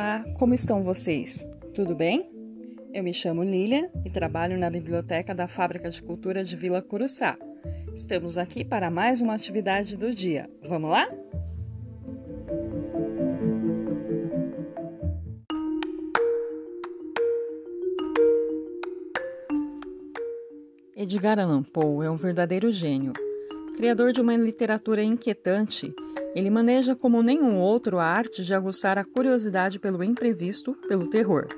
Olá, como estão vocês? Tudo bem? Eu me chamo Lilia e trabalho na biblioteca da Fábrica de Cultura de Vila Curuçá. Estamos aqui para mais uma atividade do dia. Vamos lá? Edgar Allan Poe é um verdadeiro gênio. Criador de uma literatura inquietante, ele maneja como nenhum outro a arte de aguçar a curiosidade pelo imprevisto, pelo terror.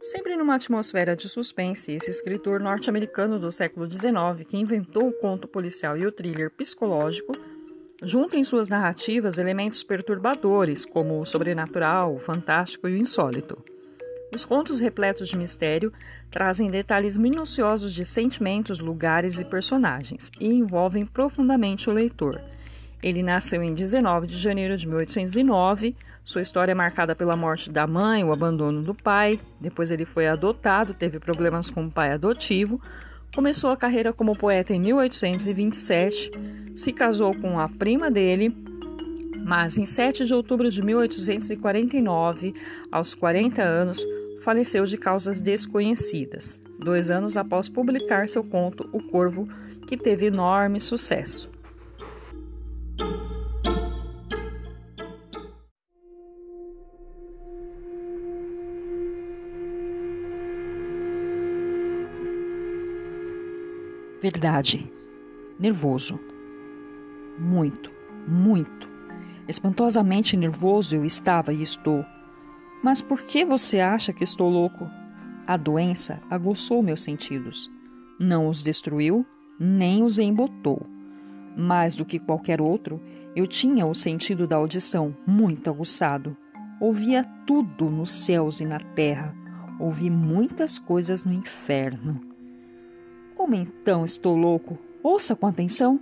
Sempre numa atmosfera de suspense, esse escritor norte-americano do século XIX, que inventou o conto policial e o thriller psicológico, junta em suas narrativas elementos perturbadores, como o sobrenatural, o fantástico e o insólito. Os contos repletos de mistério trazem detalhes minuciosos de sentimentos, lugares e personagens e envolvem profundamente o leitor. Ele nasceu em 19 de janeiro de 1809. Sua história é marcada pela morte da mãe, o abandono do pai. Depois ele foi adotado, teve problemas com o pai adotivo. Começou a carreira como poeta em 1827, se casou com a prima dele, mas em 7 de outubro de 1849, aos 40 anos, faleceu de causas desconhecidas, dois anos após publicar seu conto O Corvo, que teve enorme sucesso. Verdade. Nervoso. Muito, muito. Espantosamente nervoso eu estava e estou. Mas por que você acha que estou louco? A doença aguçou meus sentidos. Não os destruiu, nem os embotou. Mais do que qualquer outro, eu tinha o sentido da audição muito aguçado. Ouvia tudo nos céus e na terra. Ouvi muitas coisas no inferno. Como então estou louco? Ouça com atenção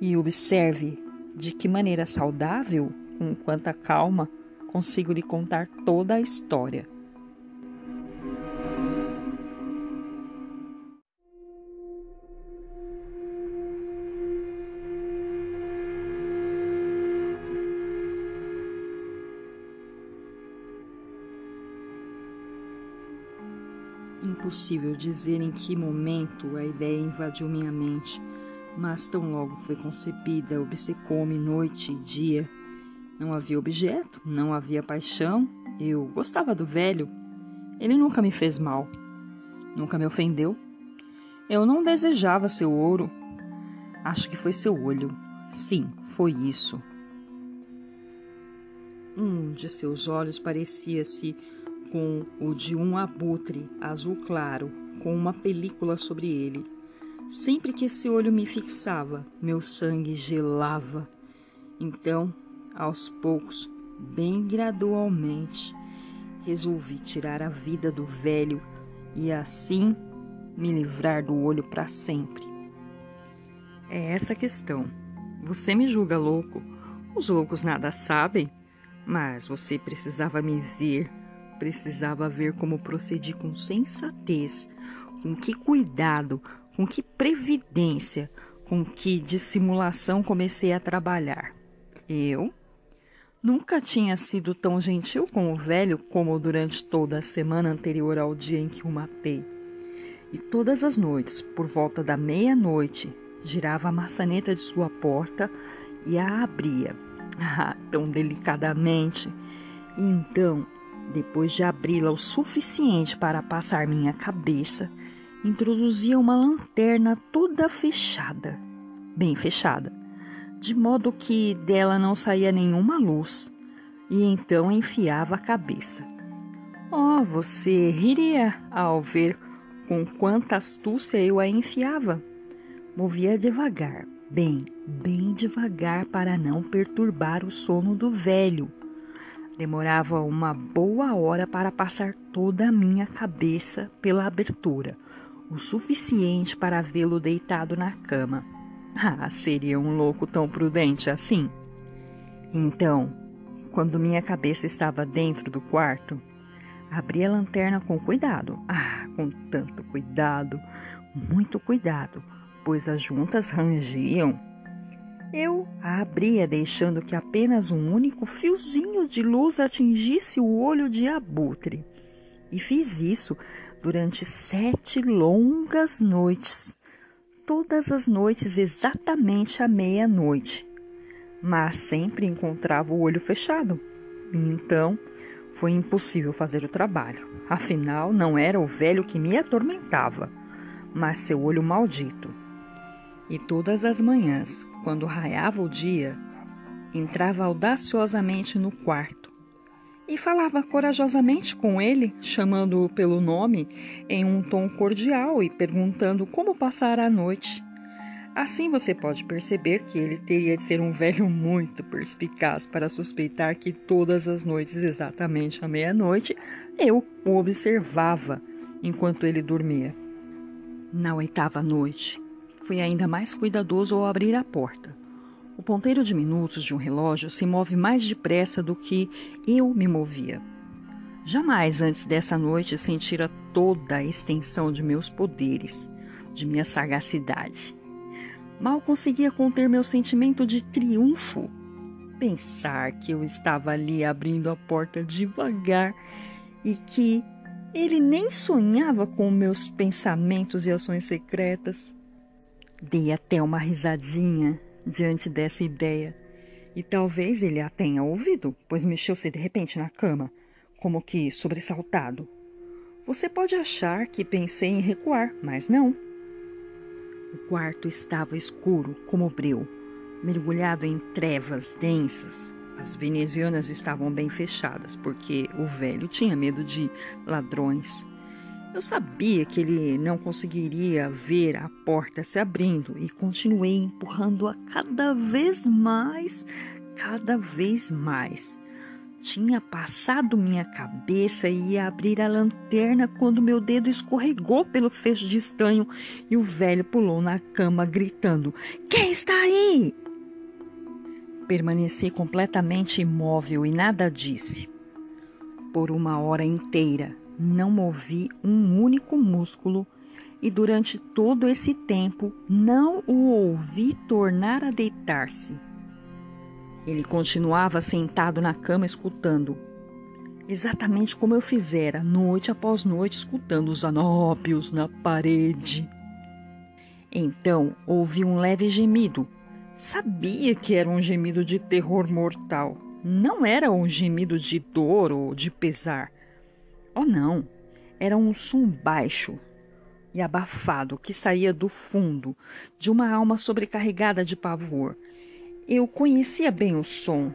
e observe de que maneira saudável, com quanta calma, consigo lhe contar toda a história. Impossível dizer em que momento a ideia invadiu minha mente, mas tão logo foi concebida, obcecou-me noite e dia não havia objeto, não havia paixão. Eu gostava do velho. Ele nunca me fez mal, nunca me ofendeu. Eu não desejava seu ouro. Acho que foi seu olho. Sim, foi isso. Um de seus olhos parecia-se com o de um abutre azul claro, com uma película sobre ele. Sempre que esse olho me fixava, meu sangue gelava. Então aos poucos, bem gradualmente, resolvi tirar a vida do velho e assim me livrar do olho para sempre. É essa a questão. Você me julga louco. Os loucos nada sabem, mas você precisava me ver, precisava ver como procedi com sensatez, com que cuidado, com que previdência, com que dissimulação comecei a trabalhar. Eu Nunca tinha sido tão gentil com o velho como durante toda a semana anterior ao dia em que o matei. E todas as noites, por volta da meia-noite, girava a maçaneta de sua porta e a abria, ah, tão delicadamente. Então, depois de abri-la o suficiente para passar minha cabeça, introduzia uma lanterna toda fechada, bem fechada, de modo que dela não saía nenhuma luz, e então enfiava a cabeça. Oh, você riria ao ver com quanta astúcia eu a enfiava. Movia devagar, bem, bem devagar para não perturbar o sono do velho. Demorava uma boa hora para passar toda a minha cabeça pela abertura, o suficiente para vê-lo deitado na cama. Ah, seria um louco tão prudente assim? Então, quando minha cabeça estava dentro do quarto, abri a lanterna com cuidado. Ah, com tanto cuidado, muito cuidado, pois as juntas rangiam. Eu a abria, deixando que apenas um único fiozinho de luz atingisse o olho de abutre. E fiz isso durante sete longas noites, todas as noites exatamente à meia-noite. Mas sempre encontrava o olho fechado. Então foi impossível fazer o trabalho. Afinal, não era o velho que me atormentava, mas seu olho maldito. E todas as manhãs, quando raiava o dia, entrava audaciosamente no quarto e falava corajosamente com ele, chamando-o pelo nome em um tom cordial e perguntando como passara a noite. Assim você pode perceber que ele teria de ser um velho muito perspicaz para suspeitar que todas as noites, exatamente à meia-noite, eu o observava enquanto ele dormia. Na oitava noite, Fui ainda mais cuidadoso ao abrir a porta. O ponteiro de minutos de um relógio se move mais depressa do que eu me movia. Jamais antes dessa noite sentira toda a extensão de meus poderes, de minha sagacidade. Mal conseguia conter meu sentimento de triunfo. Pensar que eu estava ali abrindo a porta devagar e que ele nem sonhava com meus pensamentos e ações secretas. Dei até uma risadinha diante dessa ideia. E talvez ele a tenha ouvido, pois mexeu-se de repente na cama, como que sobressaltado. Você pode achar que pensei em recuar, mas não. O quarto estava escuro como breu, mergulhado em trevas densas. As venezianas estavam bem fechadas, porque o velho tinha medo de ladrões. Eu sabia que ele não conseguiria ver a porta se abrindo e continuei empurrando-a cada vez mais, cada vez mais. Tinha passado minha cabeça e ia abrir a lanterna quando meu dedo escorregou pelo fecho de estanho e o velho pulou na cama gritando: Quem está aí? Permaneci completamente imóvel e nada disse. Por uma hora inteira não movi um único músculo e durante todo esse tempo não o ouvi tornar a deitar-se. Ele continuava sentado na cama escutando, exatamente como eu fizera noite após noite escutando os anópios na parede. Então ouvi um leve gemido. Sabia que era um gemido de terror mortal. Não era um gemido de dor ou de pesar. Oh, não! Era um som baixo e abafado que saía do fundo de uma alma sobrecarregada de pavor. Eu conhecia bem o som.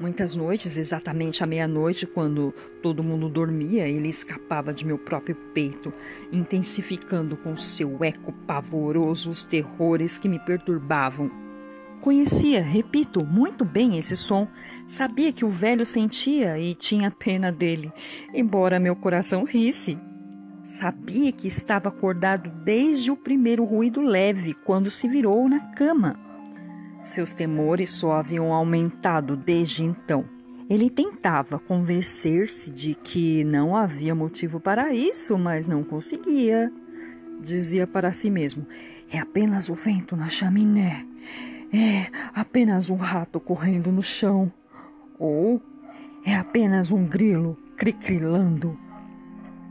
Muitas noites, exatamente à meia-noite, quando todo mundo dormia, ele escapava de meu próprio peito, intensificando com seu eco pavoroso os terrores que me perturbavam Conhecia, repito, muito bem esse som. Sabia que o velho sentia e tinha pena dele, embora meu coração risse. Sabia que estava acordado desde o primeiro ruído leve, quando se virou na cama. Seus temores só haviam aumentado desde então. Ele tentava convencer-se de que não havia motivo para isso, mas não conseguia. Dizia para si mesmo: é apenas o vento na chaminé. É apenas um rato correndo no chão. Ou é apenas um grilo cricrilando.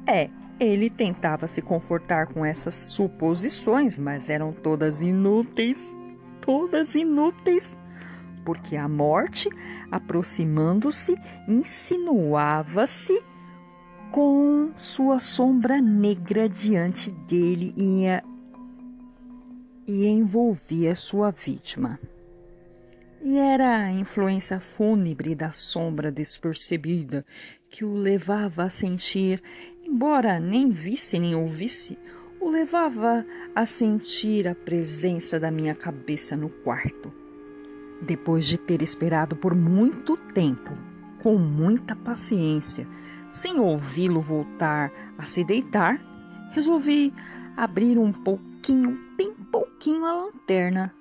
É, ele tentava se confortar com essas suposições, mas eram todas inúteis. Todas inúteis. Porque a morte, aproximando-se, insinuava-se com sua sombra negra diante dele e e envolvia sua vítima. E era a influência fúnebre da sombra despercebida que o levava a sentir, embora nem visse nem ouvisse, o levava a sentir a presença da minha cabeça no quarto. Depois de ter esperado por muito tempo, com muita paciência, sem ouvi-lo voltar a se deitar, resolvi abrir um pouquinho, bem pouquinho a lanterna.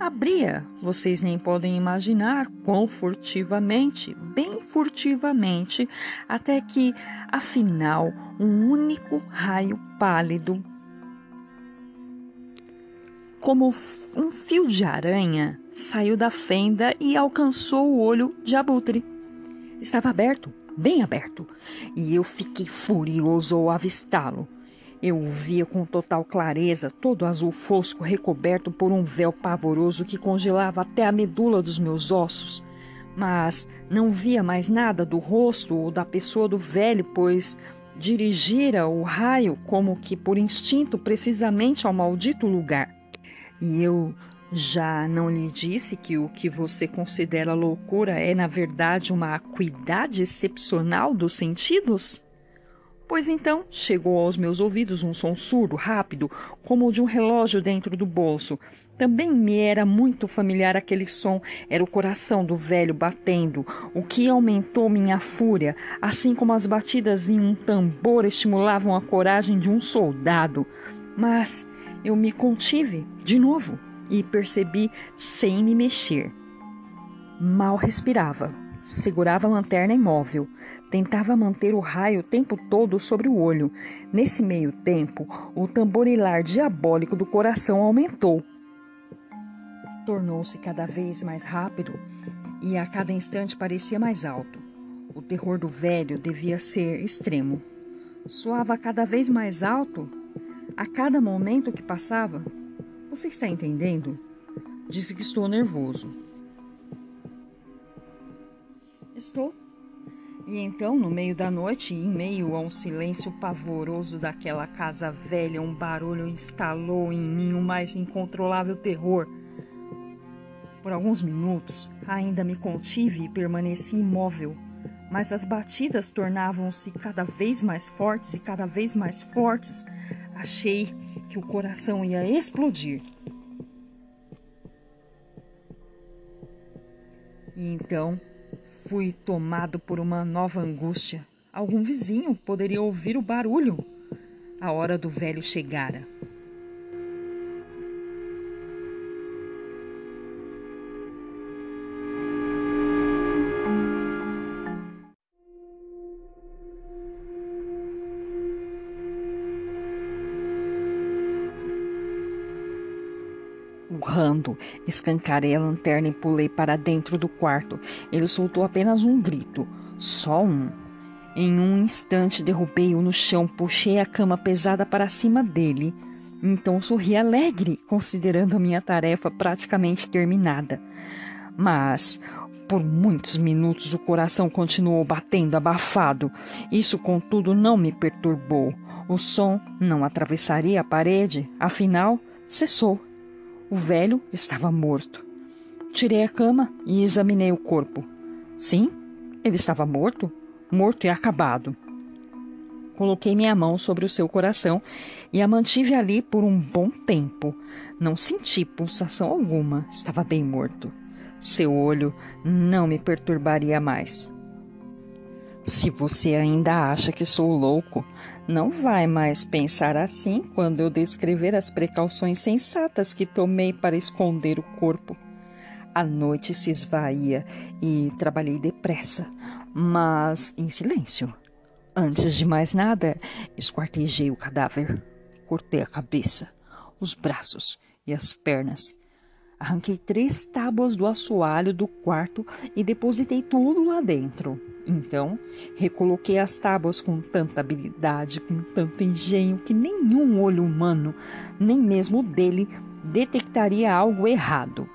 Abria, vocês nem podem imaginar quão furtivamente, bem furtivamente, até que, afinal, um único raio pálido como um fio de aranha, saiu da fenda e alcançou o olho de abutre. Estava aberto, bem aberto, e eu fiquei furioso ao avistá-lo. Eu o via com total clareza, todo azul fosco, recoberto por um véu pavoroso que congelava até a medula dos meus ossos. Mas não via mais nada do rosto ou da pessoa do velho, pois dirigira o raio como que por instinto precisamente ao maldito lugar. E eu já não lhe disse que o que você considera loucura é, na verdade, uma acuidade excepcional dos sentidos? Pois então chegou aos meus ouvidos um som surdo, rápido, como o de um relógio dentro do bolso. Também me era muito familiar aquele som, era o coração do velho batendo, o que aumentou minha fúria, assim como as batidas em um tambor estimulavam a coragem de um soldado. Mas eu me contive de novo e percebi sem me mexer. Mal respirava, segurava a lanterna imóvel, Tentava manter o raio o tempo todo sobre o olho. Nesse meio tempo, o tamborilar diabólico do coração aumentou. Tornou-se cada vez mais rápido e a cada instante parecia mais alto. O terror do velho devia ser extremo. Soava cada vez mais alto a cada momento que passava. Você está entendendo? Disse que estou nervoso. Estou. E então, no meio da noite, em meio a um silêncio pavoroso daquela casa velha, um barulho instalou em mim o mais incontrolável terror. Por alguns minutos, ainda me contive e permaneci imóvel, mas as batidas tornavam-se cada vez mais fortes e cada vez mais fortes. Achei que o coração ia explodir. E então Fui tomado por uma nova angústia. Algum vizinho poderia ouvir o barulho. A hora do velho chegara. Urrando, escancarei a lanterna e pulei para dentro do quarto. Ele soltou apenas um grito, só um. Em um instante derrubei-o no chão, puxei a cama pesada para cima dele. Então sorri alegre, considerando a minha tarefa praticamente terminada. Mas por muitos minutos o coração continuou batendo abafado. Isso, contudo, não me perturbou. O som não atravessaria a parede, afinal, cessou. O velho estava morto. Tirei a cama e examinei o corpo. Sim, ele estava morto, morto e acabado. Coloquei minha mão sobre o seu coração e a mantive ali por um bom tempo. Não senti pulsação alguma, estava bem morto. Seu olho não me perturbaria mais. Se você ainda acha que sou louco, não vai mais pensar assim quando eu descrever as precauções sensatas que tomei para esconder o corpo. A noite se esvaía e trabalhei depressa, mas em silêncio. Antes de mais nada, esquartejei o cadáver. Cortei a cabeça, os braços e as pernas Arranquei três tábuas do assoalho do quarto e depositei tudo lá dentro. Então, recoloquei as tábuas com tanta habilidade, com tanto engenho, que nenhum olho humano, nem mesmo dele, detectaria algo errado.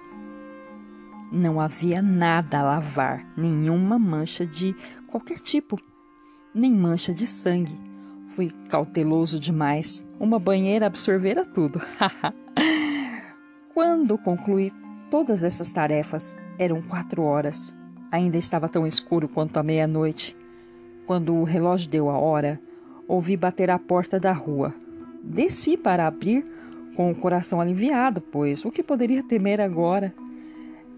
Não havia nada a lavar, nenhuma mancha de qualquer tipo, nem mancha de sangue. Fui cauteloso demais. Uma banheira absorvera tudo. Quando concluí todas essas tarefas, eram quatro horas. Ainda estava tão escuro quanto a meia-noite. Quando o relógio deu a hora, ouvi bater à porta da rua. Desci para abrir com o coração aliviado, pois o que poderia temer agora?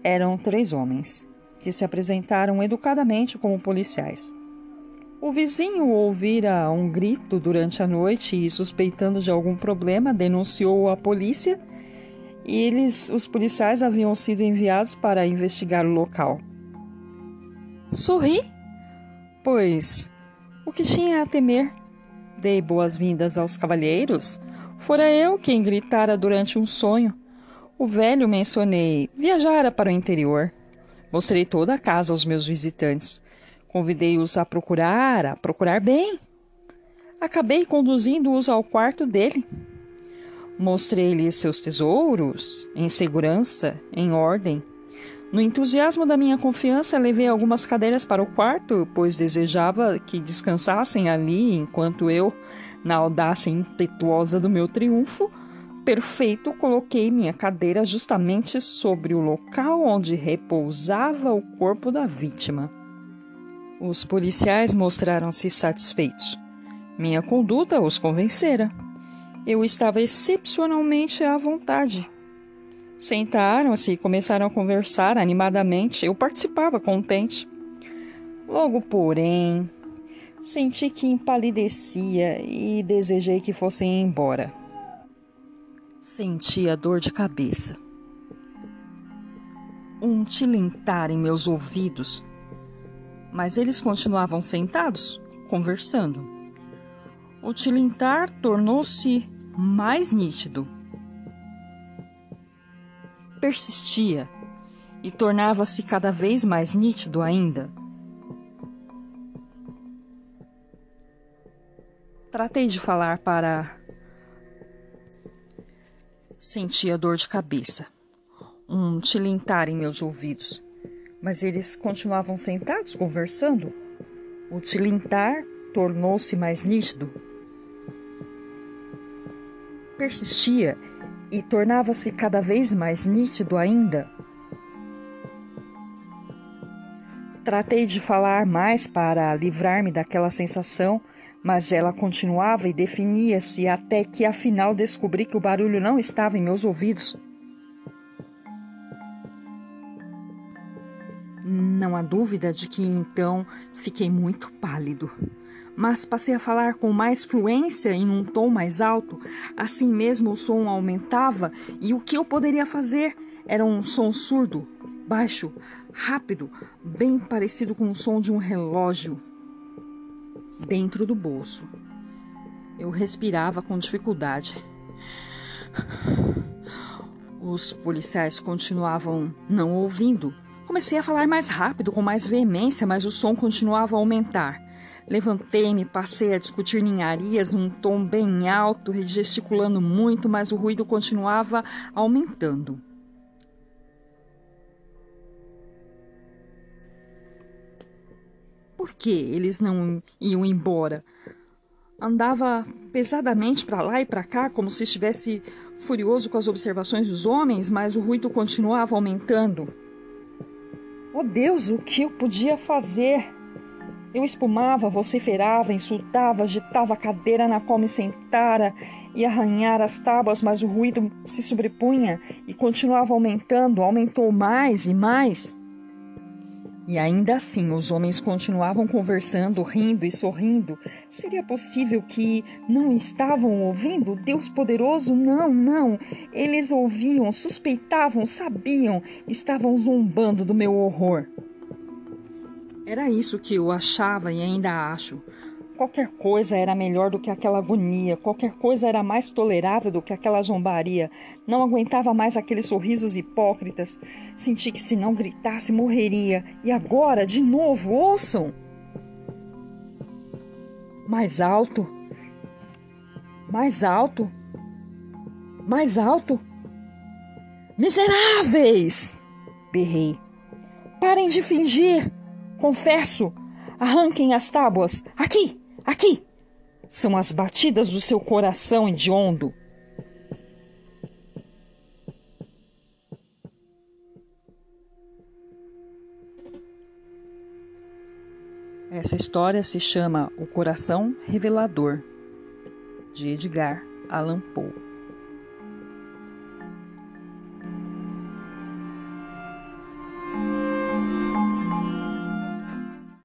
Eram três homens, que se apresentaram educadamente como policiais. O vizinho ouvira um grito durante a noite e, suspeitando de algum problema, denunciou a polícia e eles, os policiais haviam sido enviados para investigar o local. Sorri, pois o que tinha a temer? Dei boas-vindas aos cavalheiros. Fora eu quem gritara durante um sonho. O velho mencionei viajara para o interior. Mostrei toda a casa aos meus visitantes. Convidei-os a procurar, a procurar bem. Acabei conduzindo-os ao quarto dele. Mostrei-lhes seus tesouros, em segurança, em ordem. No entusiasmo da minha confiança, levei algumas cadeiras para o quarto, pois desejava que descansassem ali enquanto eu, na audácia impetuosa do meu triunfo, perfeito, coloquei minha cadeira justamente sobre o local onde repousava o corpo da vítima. Os policiais mostraram-se satisfeitos. Minha conduta os convencera. Eu estava excepcionalmente à vontade. Sentaram-se e começaram a conversar animadamente. Eu participava contente. Logo, porém, senti que empalidecia e desejei que fossem embora. Sentia dor de cabeça. Um tilintar em meus ouvidos, mas eles continuavam sentados, conversando. O tilintar tornou-se mais nítido persistia e tornava-se cada vez mais nítido ainda. Tratei de falar para. Sentia dor de cabeça, um tilintar em meus ouvidos, mas eles continuavam sentados conversando. O tilintar tornou-se mais nítido. Persistia e tornava-se cada vez mais nítido ainda. Tratei de falar mais para livrar-me daquela sensação, mas ela continuava e definia-se até que afinal descobri que o barulho não estava em meus ouvidos. Não há dúvida de que então fiquei muito pálido mas passei a falar com mais fluência em um tom mais alto. Assim mesmo o som aumentava e o que eu poderia fazer era um som surdo, baixo, rápido, bem parecido com o som de um relógio dentro do bolso. Eu respirava com dificuldade. Os policiais continuavam não ouvindo. Comecei a falar mais rápido, com mais veemência, mas o som continuava a aumentar. Levantei-me, passei a discutir ninharias num tom bem alto, gesticulando muito, mas o ruído continuava aumentando. Por que eles não iam embora? Andava pesadamente para lá e para cá, como se estivesse furioso com as observações dos homens, mas o ruído continuava aumentando. Oh Deus, o que eu podia fazer? Eu espumava, vociferava, insultava, agitava a cadeira na qual me sentara e arranhara as tábuas, mas o ruído se sobrepunha e continuava aumentando, aumentou mais e mais. E ainda assim os homens continuavam conversando, rindo e sorrindo. Seria possível que não estavam ouvindo? Deus poderoso? Não, não. Eles ouviam, suspeitavam, sabiam, estavam zombando do meu horror. Era isso que eu achava e ainda acho. Qualquer coisa era melhor do que aquela agonia, qualquer coisa era mais tolerável do que aquela zombaria. Não aguentava mais aqueles sorrisos hipócritas. Senti que se não gritasse morreria. E agora, de novo, ouçam! Mais alto. Mais alto. Mais alto. Miseráveis! Berrei. Parem de fingir! Confesso! Arranquem as tábuas! Aqui! Aqui! São as batidas do seu coração hediondo. Essa história se chama O Coração Revelador, de Edgar Allan Poe.